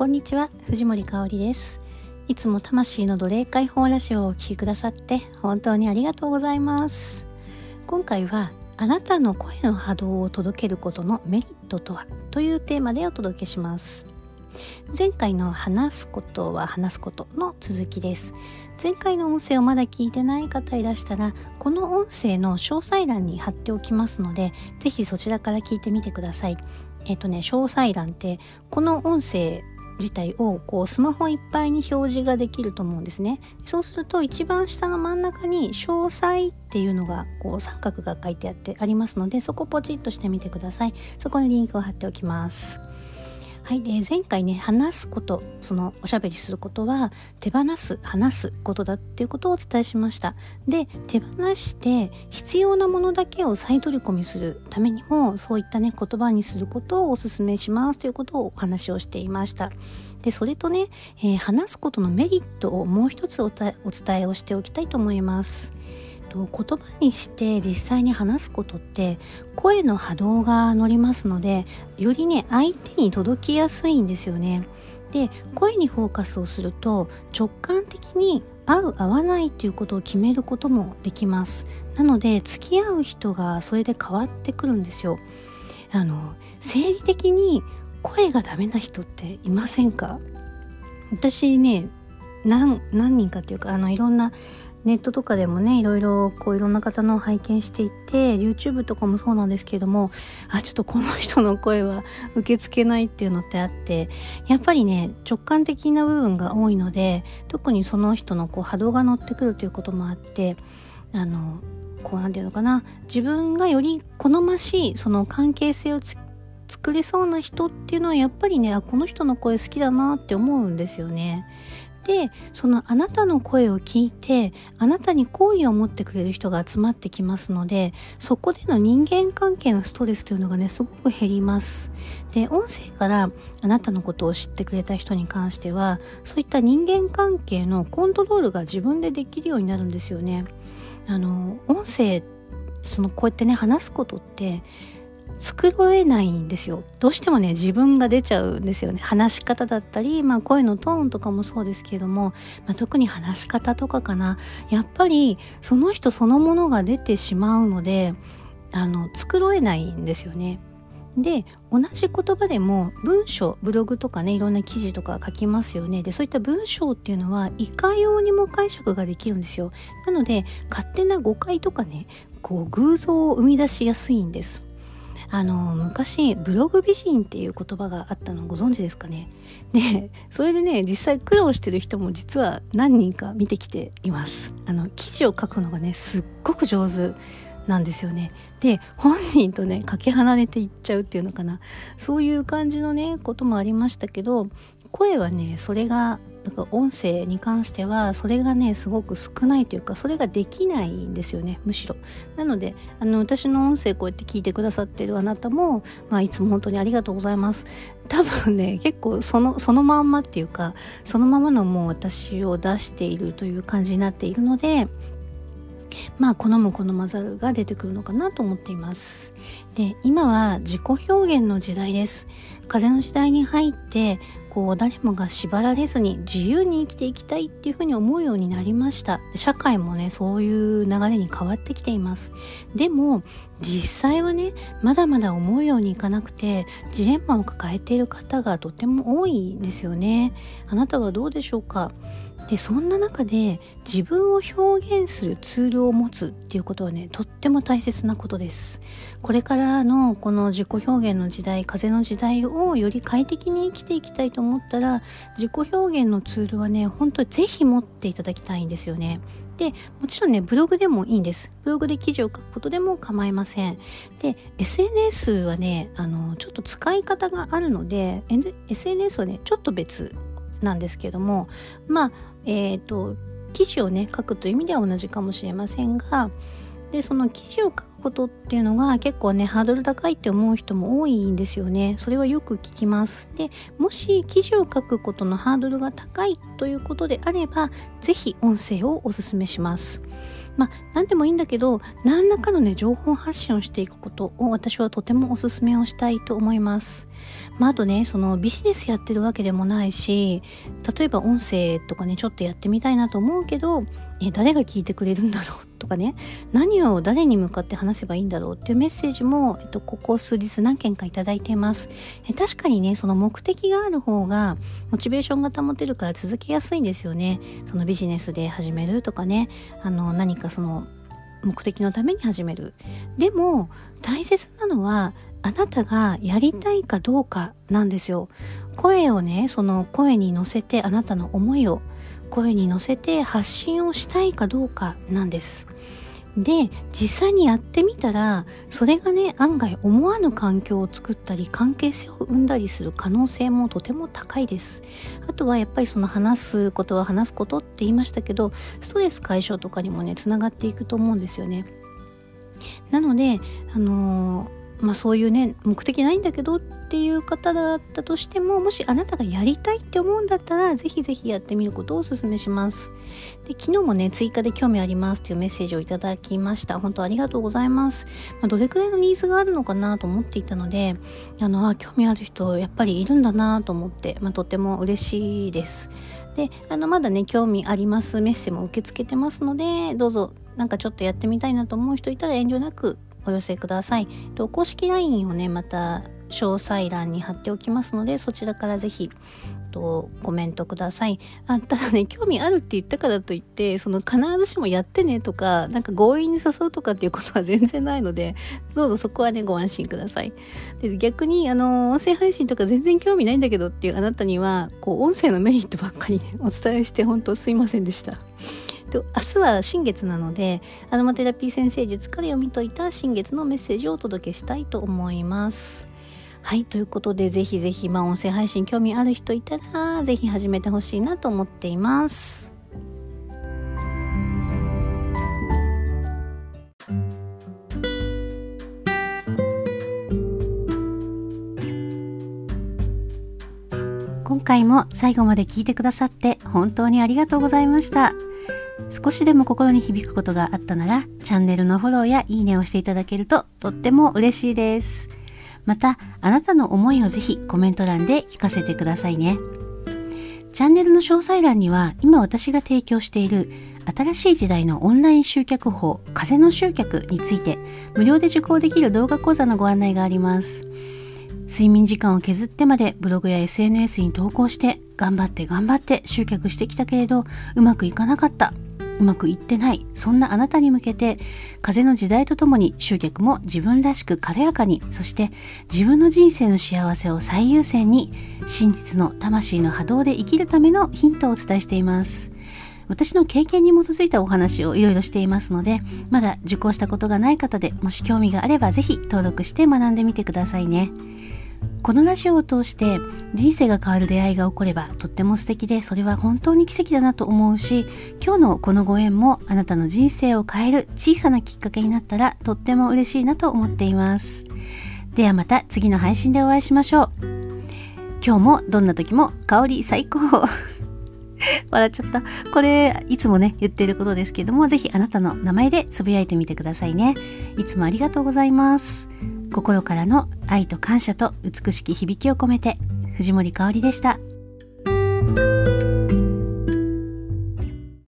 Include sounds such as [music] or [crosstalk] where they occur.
こんにちは藤森香里です。いつも魂の奴隷解放ラジオをお聴きくださって本当にありがとうございます。今回はあなたの声の波動を届けることのメリットとはというテーマでお届けします。前回の話すことは話すことの続きです。前回の音声をまだ聞いてない方いらしたらこの音声の詳細欄に貼っておきますので是非そちらから聞いてみてください。えっ、とね詳細欄ってこの音声自体をこうスマホいっぱいに表示ができると思うんですね。そうすると一番下の真ん中に詳細っていうのがこう三角が書いてあってありますのでそこポチッとしてみてください。そこにリンクを貼っておきます。はい、で前回ね話すことそのおしゃべりすることは手放す話すことだっていうことをお伝えしました。で手放して必要なものだけを再取り込みするためにもそういったね言葉にすることをお勧めしますということをお話をしていました。でそれとね、えー、話すことのメリットをもう一つお伝えをしておきたいと思います。と言葉にして実際に話すことって声の波動が乗りますのでよりね相手に届きやすいんですよね。で声にフォーカスをすると直感的に合う合わないということを決めることもできます。なので付き合う人がそれで変わってくるんですよ。あの生理的に声がダメな人っていませんか？私ね何人かっていうかあのいろんなネットとかでもねいろいろこういろんな方の拝見していて YouTube とかもそうなんですけれどもあちょっとこの人の声は [laughs] 受け付けないっていうのってあってやっぱりね直感的な部分が多いので特にその人のこう波動が乗ってくるということもあってあのこうなんていうのかな自分がより好ましいその関係性を作れそうな人っていうのはやっぱりねあこの人の声好きだなって思うんですよね。でそのあなたの声を聞いてあなたに好意を持ってくれる人が集まってきますのでそこでの人間関係のストレスというのがねすごく減ります。で音声からあなたのことを知ってくれた人に関してはそういった人間関係のコントロールが自分でできるようになるんですよねあの音声そのこうやってね話すことって作れないんですよ。どうしてもね自分が出ちゃうんですよね。話し方だったり、まあ、声のトーンとかもそうですけれども、まあ、特に話し方とかかな。やっぱりその人そのものが出てしまうのであの作れないんですよね。で同じ言葉でも文章ブログとかねいろんな記事とか書きますよね。でそういった文章っていうのはいかようにも解釈ができるんですよ。なので勝手な誤解とかねこう偶像を生み出しやすいんです。あの昔ブログ美人っていう言葉があったのご存知ですかね？で [laughs] それでね実際苦労してる人も実は何人か見てきています。あの記事を書くのがねすっごく上手なんですよね。で本人とねかけ離れていっちゃうっていうのかな。そういう感じのねこともありましたけど声はねそれがだか音声に関してはそれがねすごく少ないというかそれができないんですよねむしろ。なのであの私の音声こうやって聞いてくださってるあなたも、まあ、いつも本当にありがとうございます。多分ね結構そのそのまんまっていうかそのままのもう私を出しているという感じになっているのでまあ好む好まざるが出てくるのかなと思っています。で今は自己表現の時代です。風の時代に入ってこう誰もが縛られずに自由に生きていきたいっていうふうに思うようになりました。社会もねそういう流れに変わってきています。でも実際はねまだまだ思うようにいかなくてジレンマを抱えている方がとても多いんですよね。あなたはどうでしょうか？でそんな中で自分を表現するツールを持つっていうことはねとっても大切なことです。これからのこの自己表現の時代風の時代をより快適に生きていきたいと思ったら自己表現のツールはね本当にぜひ持っていただきたいんですよね。でもちろんねブログでもいいんです。ブログで記事を書くことでも構いません。で SNS はねあのちょっと使い方があるので SNS はねちょっと別なんですけどもまあえ、ー、と記事をね書くという意味では同じかもしれませんがでその記事を書くことっていうのが結構ねハードル高いって思う人も多いんですよね。それはよく聞きます。でもし記事を書くことのハードルが高いということであれば是非音声をおすすめします。まあ何でもいいんだけど何らかのね情報発信をしていくことを私はとてもおすすめをしたいと思います。まあ、あとねそのビジネスやってるわけでもないし例えば音声とかねちょっとやってみたいなと思うけどえ誰が聞いてくれるんだろうとかね何を誰に向かって話せばいいんだろうっていうメッセージも、えっと、ここ数日何件か頂いています。え確かにねその目的がある方がモチベーションが保てるから続けやすいんですよね。そのビジネスで始めるとかね。あの何かその目的のために始める。でも大切なのはあなたがやりたいかどうかなんですよ。声をねその声に乗せてあなたの思いを声に乗せて発信をしたいかどうかなんです。で実際にやってみたらそれがね案外思わぬ環境を作ったり関係性を生んだりする可能性もとても高いです。あとはやっぱりその話すことは話すことって言いましたけどストレス解消とかにもねつながっていくと思うんですよね。なのであのーまあ、そういうね目的ないんだけどっていう方だったとしてももしあなたがやりたいって思うんだったらぜひぜひやってみることをお勧めします。で昨日もね追加で興味ありますっていうメッセージをいただきました。本当ありがとうございます、まあ、どれくらいのニーズがあるのかなと思っていたのであのあ興味ある人やっぱりいるんだなと思って、まあ、とっても嬉しいです。であのまだね興味ありますメッセも受け付けてますのでどうぞなんかちょっとやってみたいなと思う人いたら遠慮なくお寄せください。と公式 LINE をね、また詳細欄に貼っておきますので、そちらからぜひ、とコメントください。あただね興味あるって言ったからといってその必ずしもやってねとかなんか強引に誘うとかっていうことは全然ないのでどうぞそこはねご安心ください。で逆にあの音声配信とか全然興味ないんだけどっていうあなたにはこう音声のメリットばっかりねお伝えして本当すいませんでした。で明日は新月なのでアロマテラピー先生術から読み解いた新月のメッセージをお届けしたいと思います。はい、ということでぜひぜひ、まあ、音声配信興味ある人いたらぜひ始めてほしいなと思っています。今回も最後まで聞いてくださって本当にありがとうございました。少しでも心に響くことがあったなら、チャンネルのフォローやいいねをしていただけるととっても嬉しいです。また、あなたの思いをぜひコメント欄で聞かせてくださいね。チャンネルの詳細欄には今私が提供している新しい時代のオンライン集客法風の集客について無料で受講できる動画講座のご案内があります。睡眠時間を削ってまでブログや SNS に投稿して頑張って頑張って集客してきたけれどうまくいかなかったうまくいってないそんなあなたに向けて風の時代とともに集客も自分らしく軽やかにそして自分の人生の幸せを最優先に真実の魂の波動で生きるためのヒントをお伝えしています私の経験に基づいたお話をいろいろしていますのでまだ受講したことがない方でもし興味があれば是非登録して学んでみてくださいね。このラジオを通して人生が変わる出会いが起こればとっても素敵でそれは本当に奇跡だなと思うし今日のこのご縁もあなたの人生を変える小さなきっかけになったらとっても嬉しいなと思っていますではまた次の配信でお会いしましょう今日もどんな時も香り最高 [laughs] 笑っちゃった。これ、いつもね、言ってることですけども、ぜひあなたの名前でつぶやいてみてくださいね。いつもありがとうございます。心からの愛と感謝と美しき響きを込めて藤森かおりでした。